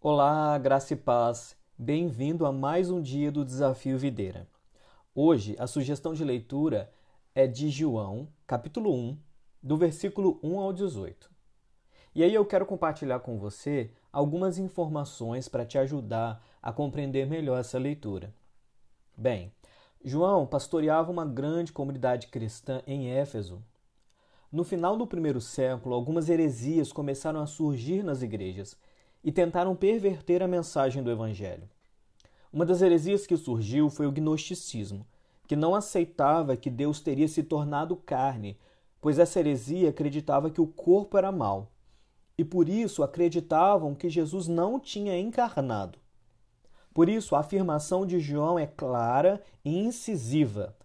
Olá, graça e paz. Bem-vindo a mais um dia do Desafio Videira. Hoje, a sugestão de leitura é de João, capítulo 1, do versículo 1 ao 18. E aí eu quero compartilhar com você algumas informações para te ajudar a compreender melhor essa leitura. Bem, João pastoreava uma grande comunidade cristã em Éfeso. No final do primeiro século, algumas heresias começaram a surgir nas igrejas e tentaram perverter a mensagem do Evangelho. Uma das heresias que surgiu foi o gnosticismo, que não aceitava que Deus teria se tornado carne, pois essa heresia acreditava que o corpo era mau, e por isso acreditavam que Jesus não tinha encarnado. Por isso, a afirmação de João é clara e incisiva: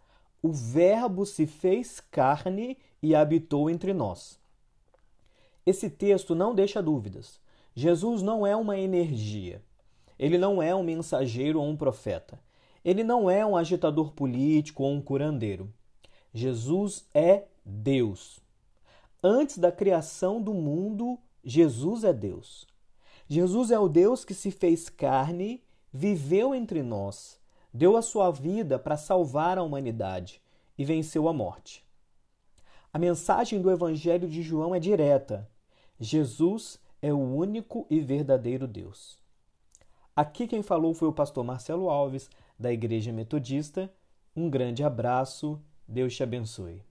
o Verbo se fez carne e habitou entre nós. Esse texto não deixa dúvidas. Jesus não é uma energia. Ele não é um mensageiro ou um profeta. Ele não é um agitador político ou um curandeiro. Jesus é Deus. Antes da criação do mundo, Jesus é Deus. Jesus é o Deus que se fez carne, viveu entre nós, deu a sua vida para salvar a humanidade e venceu a morte. A mensagem do Evangelho de João é direta. Jesus é o único e verdadeiro Deus. Aqui quem falou foi o pastor Marcelo Alves, da Igreja Metodista. Um grande abraço, Deus te abençoe.